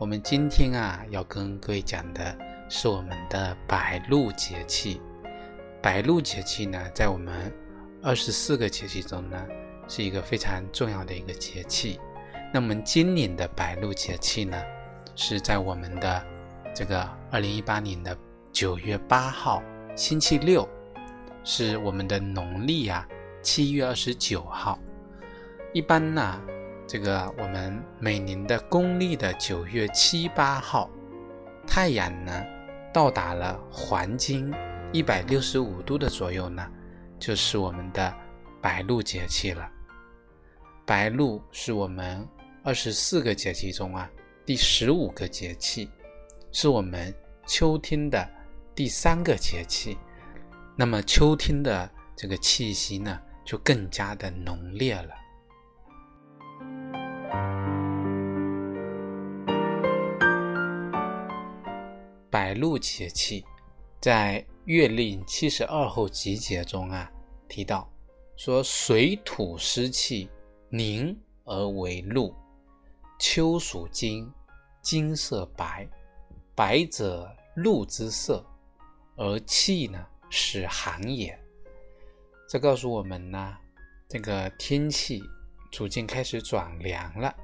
我们今天啊，要跟各位讲的是我们的白露节气。白露节气呢，在我们二十四个节气中呢，是一个非常重要的一个节气。那我们今年的白露节气呢，是在我们的这个二零一八年的九月八号，星期六。是我们的农历啊，七月二十九号。一般呢，这个我们每年的公历的九月七八号，太阳呢到达了黄金一百六十五度的左右呢，就是我们的白露节气了。白露是我们二十四个节气中啊第十五个节气，是我们秋天的第三个节气。那么秋天的这个气息呢，就更加的浓烈了。白露节气，在《月令七十二候集解》中啊提到，说水土湿气凝而为露，秋属金，金色白，白者露之色，而气呢？是寒也，这告诉我们呢，这个天气逐渐开始转凉了。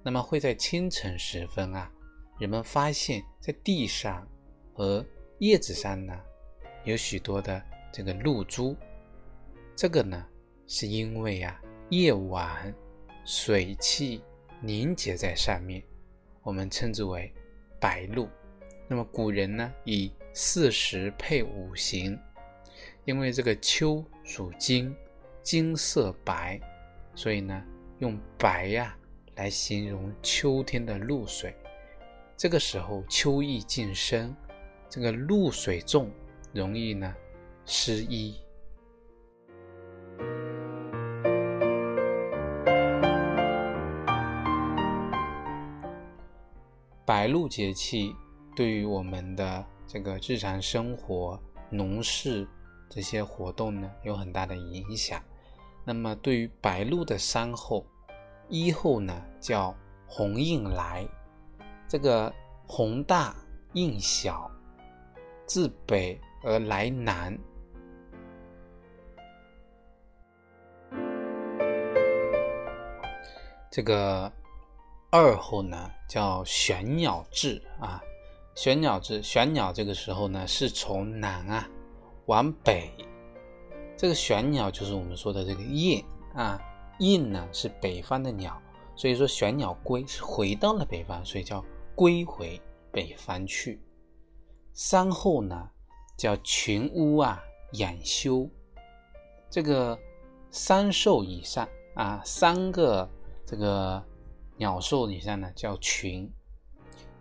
那么会在清晨时分啊，人们发现，在地上和叶子上呢，有许多的这个露珠。这个呢，是因为啊，夜晚水汽凝结在上面，我们称之为白露。那么古人呢，以四时配五行。因为这个秋属金，金色白，所以呢，用白呀来形容秋天的露水。这个时候秋意渐深，这个露水重，容易呢湿衣。白露节气对于我们的这个日常生活、农事。这些活动呢有很大的影响。那么对于白露的三候，一候呢叫鸿应来，这个红大印小，自北而来南。这个二候呢叫玄鸟至啊，玄鸟至，玄鸟这个时候呢是从南啊。往北，这个玄鸟就是我们说的这个雁啊，雁呢是北方的鸟，所以说玄鸟归是回到了北方，所以叫归回北方去。三后呢叫群乌啊养修，这个三兽以上啊，三个这个鸟兽以上呢叫群，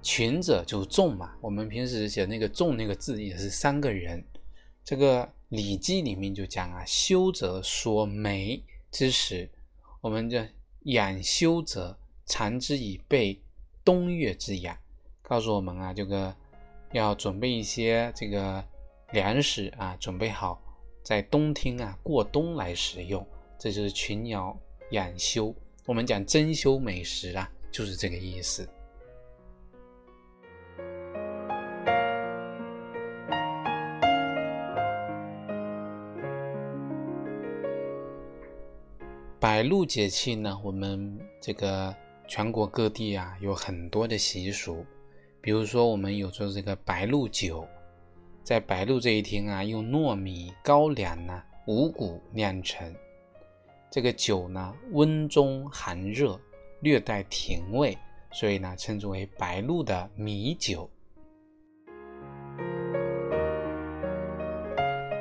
群者就众嘛，我们平时写那个众那个字也是三个人。这个《礼记》里面就讲啊，修者所眉之时，我们这养修者藏之以备冬月之养，告诉我们啊，这个要准备一些这个粮食啊，准备好在冬天啊过冬来食用。这就是群鸟养修，我们讲珍馐美食啊，就是这个意思。白露节气呢，我们这个全国各地啊有很多的习俗，比如说我们有做这个白露酒，在白露这一天啊，用糯米、高粱呢、五谷酿成这个酒呢，温中含热，略带甜味，所以呢称之为白露的米酒。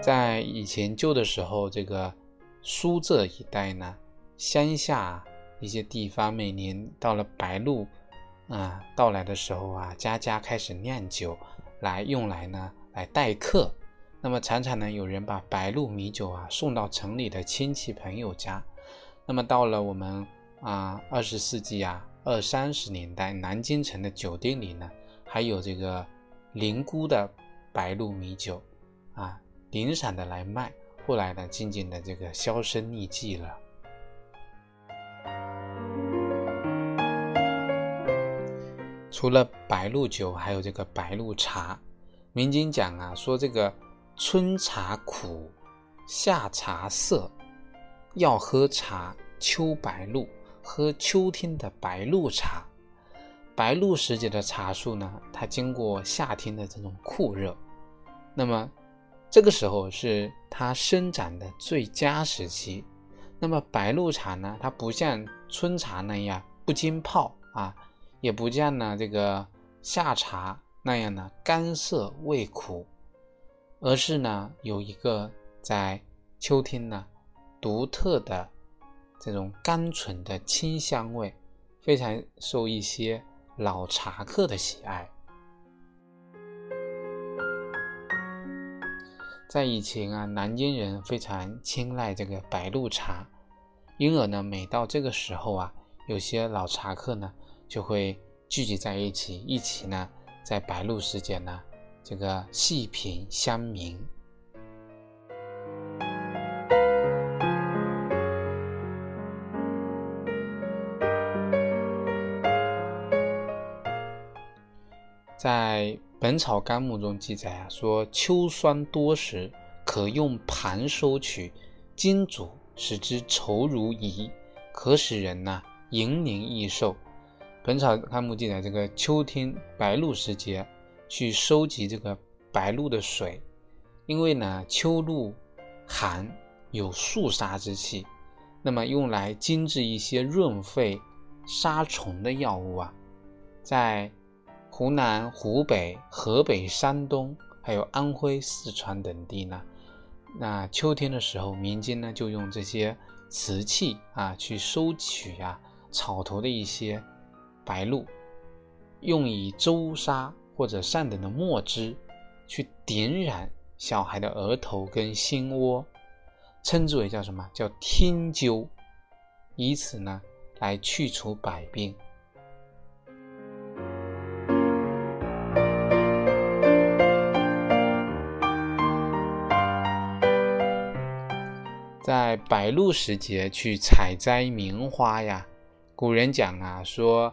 在以前旧的时候，这个苏浙一带呢。乡下一些地方，每年到了白露，啊到来的时候啊，家家开始酿酒来用来呢来待客。那么常常呢有人把白露米酒啊送到城里的亲戚朋友家。那么到了我们啊二十世纪啊二三十年代，南京城的酒店里呢还有这个灵姑的白露米酒啊零散的来卖。后来呢渐渐的这个销声匿迹了。除了白露酒，还有这个白露茶。民间讲啊，说这个春茶苦，夏茶涩，要喝茶秋白露，喝秋天的白露茶。白露时节的茶树呢，它经过夏天的这种酷热，那么这个时候是它生长的最佳时期。那么白露茶呢，它不像春茶那样不经泡啊。也不见呢这个夏茶那样的干涩味苦，而是呢有一个在秋天呢独特的这种甘醇的清香味，非常受一些老茶客的喜爱。在以前啊，南京人非常青睐这个白露茶，因而呢每到这个时候啊，有些老茶客呢。就会聚集在一起，一起呢，在白露时节呢，这个细品香茗。在《本草纲目》中记载啊，说秋霜多时，可用盘收取，金煮，使之稠如饴，可使人呢盈宁益寿。《本草纲目》记载，这个秋天白露时节，去收集这个白露的水，因为呢秋露寒，有肃杀之气，那么用来精制一些润肺、杀虫的药物啊，在湖南、湖北、河北、山东，还有安徽、四川等地呢，那秋天的时候，民间呢就用这些瓷器啊去收取啊草头的一些。白露用以周砂或者上等的墨汁去点染小孩的额头跟心窝，称之为叫什么叫天灸，以此呢来去除百病。在白露时节去采摘名花呀，古人讲啊说。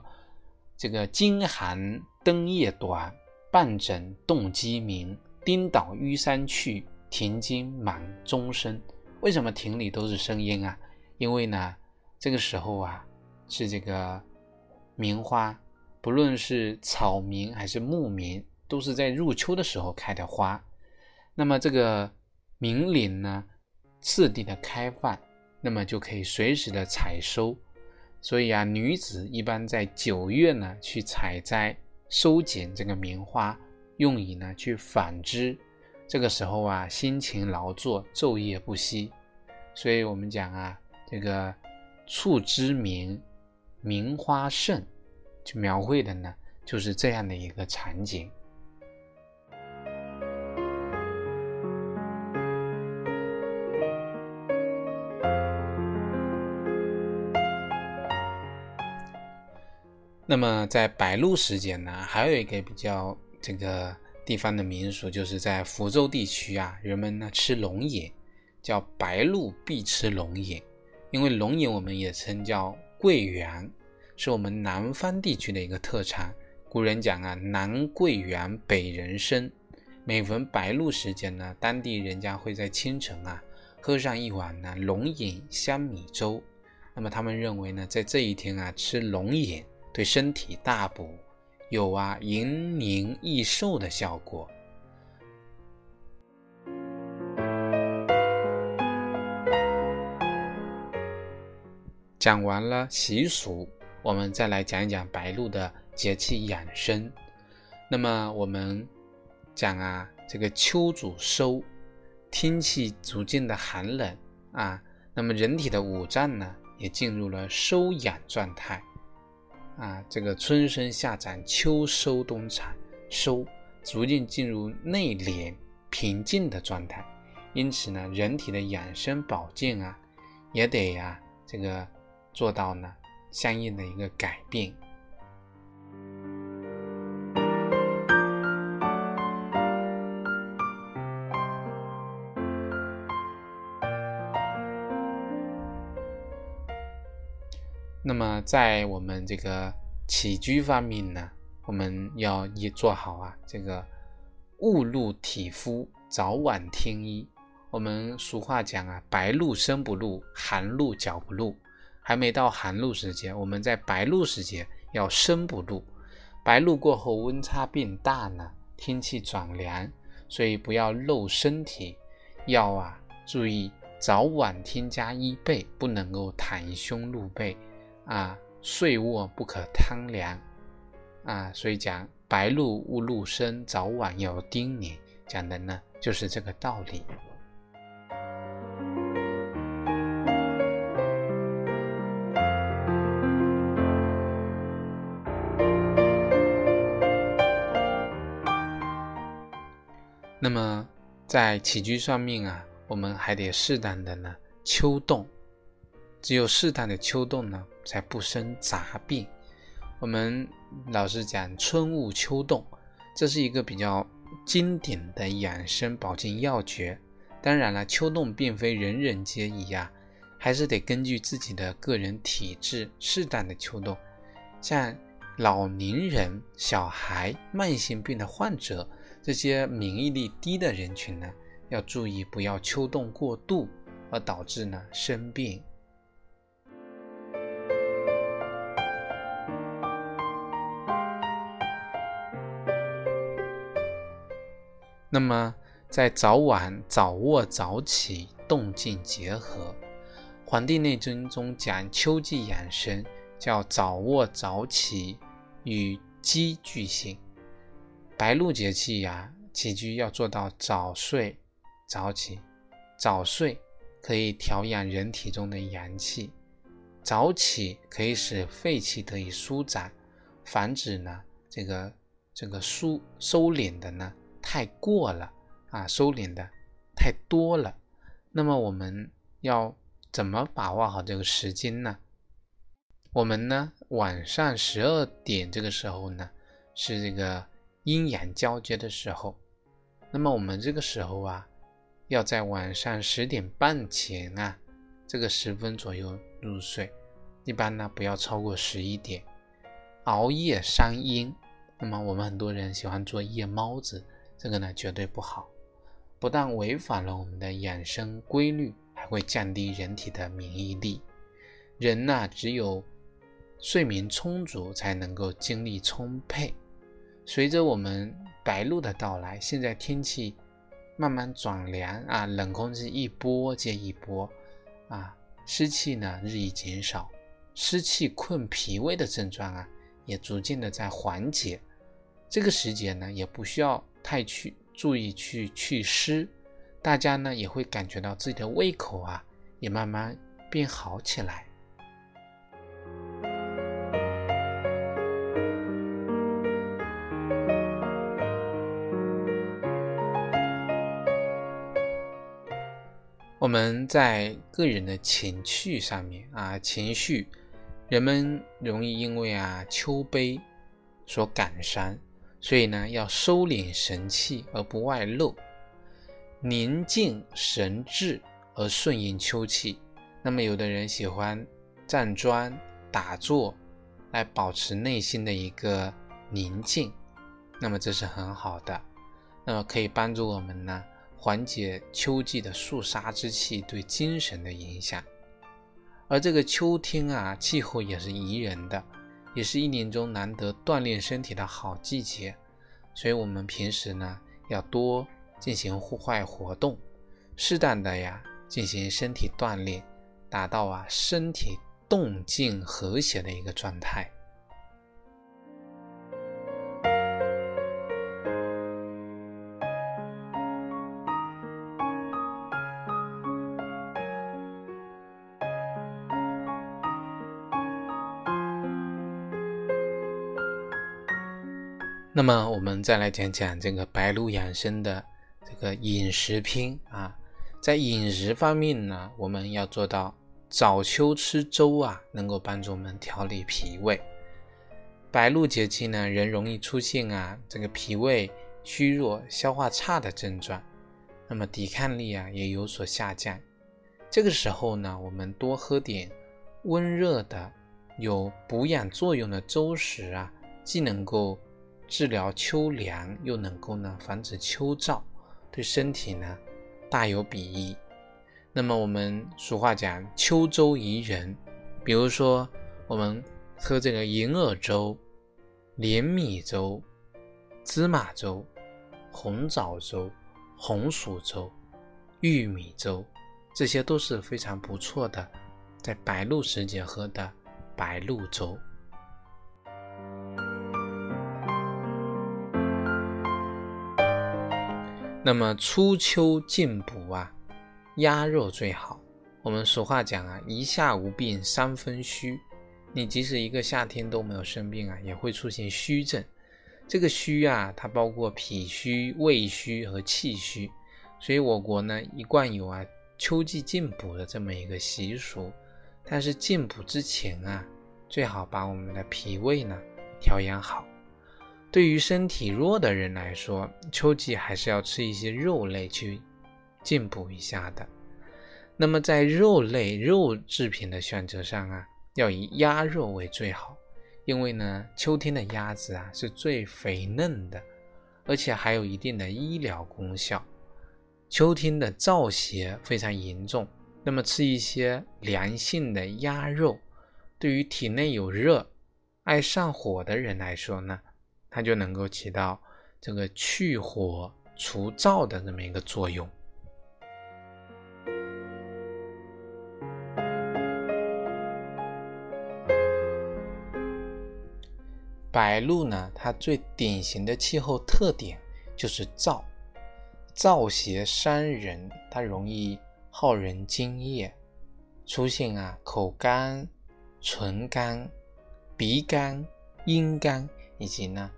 这个金寒灯夜短，半枕动鸡鸣。颠倒玉山去，庭间满钟声。为什么庭里都是声音啊？因为呢，这个时候啊，是这个名花，不论是草名还是木名，都是在入秋的时候开的花。那么这个明岭呢，次第的开放，那么就可以随时的采收。所以啊，女子一般在九月呢去采摘、收捡这个棉花，用以呢去纺织。这个时候啊，辛勤劳作，昼夜不息。所以我们讲啊，这个促织棉，棉花盛，就描绘的呢就是这样的一个场景。那么在白露时节呢，还有一个比较这个地方的民俗，就是在福州地区啊，人们呢吃龙眼，叫白露必吃龙眼，因为龙眼我们也称叫桂圆，是我们南方地区的一个特产。古人讲啊，南桂圆，北人参。每逢白露时节呢，当地人家会在清晨啊喝上一碗呢龙眼香米粥。那么他们认为呢，在这一天啊吃龙眼。对身体大补，有啊延年益寿的效果。讲完了习俗，我们再来讲一讲白露的节气养生。那么我们讲啊，这个秋主收，天气逐渐的寒冷啊，那么人体的五脏呢，也进入了收养状态。啊，这个春生夏长，秋收冬藏，收逐渐进入内敛平静的状态。因此呢，人体的养生保健啊，也得呀，这个做到呢相应的一个改变。在我们这个起居方面呢，我们要也做好啊，这个雾露体肤，早晚添衣。我们俗话讲啊，白露身不露，寒露脚不露。还没到寒露时节，我们在白露时节要身不露。白露过后温差变大呢，天气转凉，所以不要露身体，要啊注意早晚添加衣被，不能够袒胸露背啊，睡卧不可贪凉啊。所以讲白露勿露身，早晚要叮咛，讲的呢就是这个道理。那么在起居上面啊，我们还得适当的呢秋冻，只有适当的秋冻呢，才不生杂病。我们老是讲春捂秋冻，这是一个比较经典的养生保健要诀。当然了，秋冻并非人人皆宜啊，还是得根据自己的个人体质适当的秋冻。像老年人、小孩、慢性病的患者。这些免疫力低的人群呢，要注意不要秋冻过度，而导致呢生病。那么，在早晚、早卧、早起，动静结合，《黄帝内经》中讲秋季养生，叫早卧早起，与鸡俱行。白露节气呀，起居要做到早睡早起。早睡可以调养人体中的阳气，早起可以使肺气得以舒展，防止呢这个这个舒收敛的呢太过了啊，收敛的太多了。那么我们要怎么把握好这个时间呢？我们呢晚上十二点这个时候呢是这个。阴阳交接的时候，那么我们这个时候啊，要在晚上十点半前啊，这个十分左右入睡，一般呢不要超过十一点。熬夜伤阴，那么我们很多人喜欢做夜猫子，这个呢绝对不好，不但违反了我们的养生规律，还会降低人体的免疫力。人呢只有睡眠充足，才能够精力充沛。随着我们白露的到来，现在天气慢慢转凉啊，冷空气一波接一波啊，湿气呢日益减少，湿气困脾胃的症状啊也逐渐的在缓解。这个时节呢，也不需要太去注意去祛湿，大家呢也会感觉到自己的胃口啊也慢慢变好起来。我们在个人的情绪上面啊，情绪，人们容易因为啊秋悲所感伤，所以呢要收敛神气而不外露，宁静神志而顺应秋气。那么有的人喜欢站桩打坐来保持内心的一个宁静，那么这是很好的，那么可以帮助我们呢。缓解秋季的肃杀之气对精神的影响，而这个秋天啊，气候也是宜人的，也是一年中难得锻炼身体的好季节，所以我们平时呢要多进行户外活动，适当的呀进行身体锻炼，达到啊身体动静和谐的一个状态。那么我们再来讲讲这个白露养生的这个饮食篇啊，在饮食方面呢，我们要做到早秋吃粥啊，能够帮助我们调理脾胃。白露节气呢，人容易出现啊这个脾胃虚弱、消化差的症状，那么抵抗力啊也有所下降。这个时候呢，我们多喝点温热的、有补养作用的粥食啊，既能够治疗秋凉，又能够呢防止秋燥，对身体呢大有裨益。那么我们俗话讲“秋粥宜人”，比如说我们喝这个银耳粥、莲米粥、芝麻粥、红枣粥、红薯粥、玉米粥，这些都是非常不错的，在白露时节喝的白露粥。那么初秋进补啊，鸭肉最好。我们俗话讲啊，一夏无病三分虚。你即使一个夏天都没有生病啊，也会出现虚症。这个虚啊，它包括脾虚、胃虚和气虚。所以我国呢，一贯有啊秋季进补的这么一个习俗。但是进补之前啊，最好把我们的脾胃呢调养好。对于身体弱的人来说，秋季还是要吃一些肉类去进补一下的。那么在肉类肉制品的选择上啊，要以鸭肉为最好，因为呢，秋天的鸭子啊是最肥嫩的，而且还有一定的医疗功效。秋天的燥邪非常严重，那么吃一些凉性的鸭肉，对于体内有热、爱上火的人来说呢。它就能够起到这个去火除燥的这么一个作用。白露呢，它最典型的气候特点就是燥，燥邪伤人，它容易耗人津液，出现啊口干、唇干、鼻干、阴干，以及呢。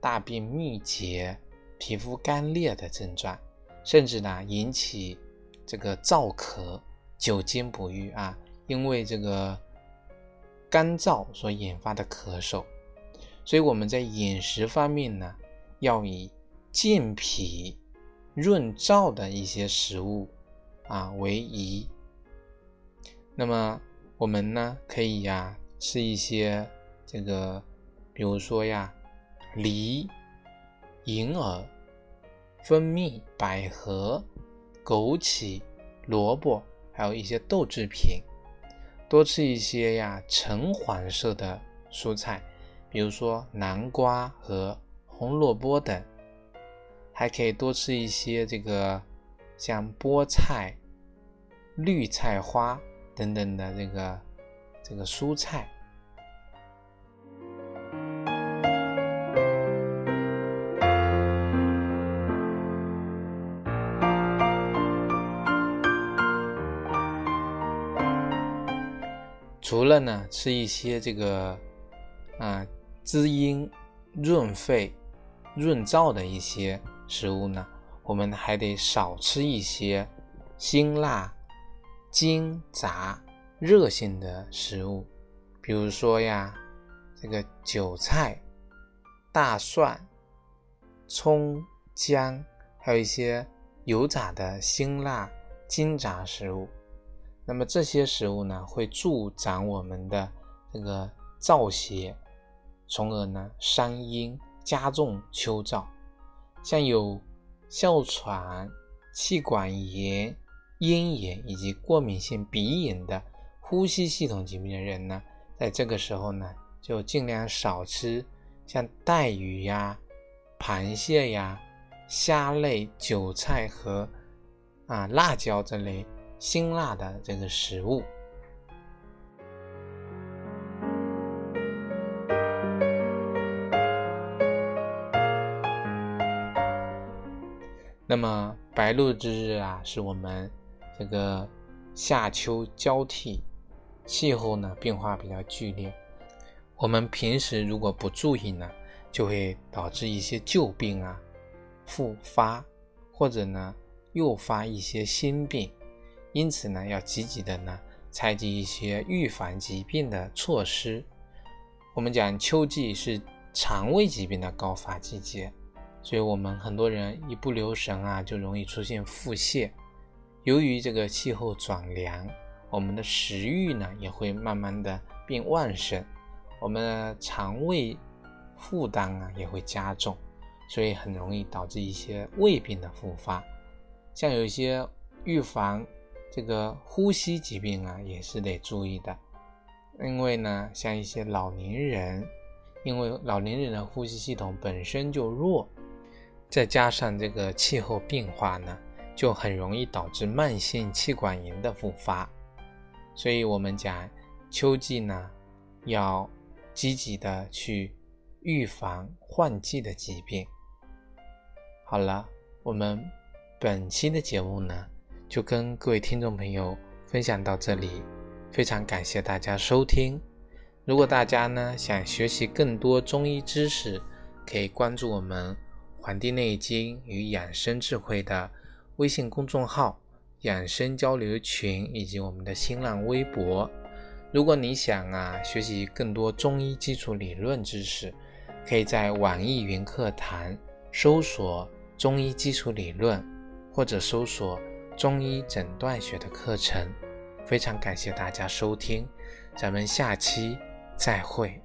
大便秘结、皮肤干裂的症状，甚至呢引起这个燥咳、久经不愈啊，因为这个干燥所引发的咳嗽。所以我们在饮食方面呢，要以健脾、润燥的一些食物啊为宜。那么我们呢可以呀吃一些这个，比如说呀。梨、银耳、蜂蜜、百合、枸杞、萝卜，还有一些豆制品，多吃一些呀橙黄色的蔬菜，比如说南瓜和红萝卜等，还可以多吃一些这个像菠菜、绿菜花等等的这个这个蔬菜。除了呢，吃一些这个啊滋阴、润肺、润燥的一些食物呢，我们还得少吃一些辛辣、煎炸、热性的食物，比如说呀，这个韭菜、大蒜、葱、姜，还有一些油炸的辛辣、煎炸食物。那么这些食物呢，会助长我们的这个燥邪，从而呢伤阴，加重秋燥。像有哮喘、气管炎、咽炎以及过敏性鼻炎的呼吸系统疾病的人呢，在这个时候呢，就尽量少吃像带鱼呀、螃蟹呀、虾类、韭菜和啊辣椒这类。辛辣的这个食物，那么白露之日啊，是我们这个夏秋交替，气候呢变化比较剧烈。我们平时如果不注意呢，就会导致一些旧病啊复发，或者呢诱发一些新病。因此呢，要积极的呢采取一些预防疾病的措施。我们讲秋季是肠胃疾病的高发季节，所以我们很多人一不留神啊，就容易出现腹泻。由于这个气候转凉，我们的食欲呢也会慢慢的变旺盛，我们的肠胃负担啊也会加重，所以很容易导致一些胃病的复发。像有一些预防这个呼吸疾病啊，也是得注意的，因为呢，像一些老年人，因为老年人的呼吸系统本身就弱，再加上这个气候变化呢，就很容易导致慢性气管炎的复发。所以，我们讲秋季呢，要积极的去预防换季的疾病。好了，我们本期的节目呢，就跟各位听众朋友分享到这里，非常感谢大家收听。如果大家呢想学习更多中医知识，可以关注我们《黄帝内经与养生智慧》的微信公众号。养生交流群以及我们的新浪微博。如果你想啊学习更多中医基础理论知识，可以在网易云课堂搜索“中医基础理论”或者搜索“中医诊断学”的课程。非常感谢大家收听，咱们下期再会。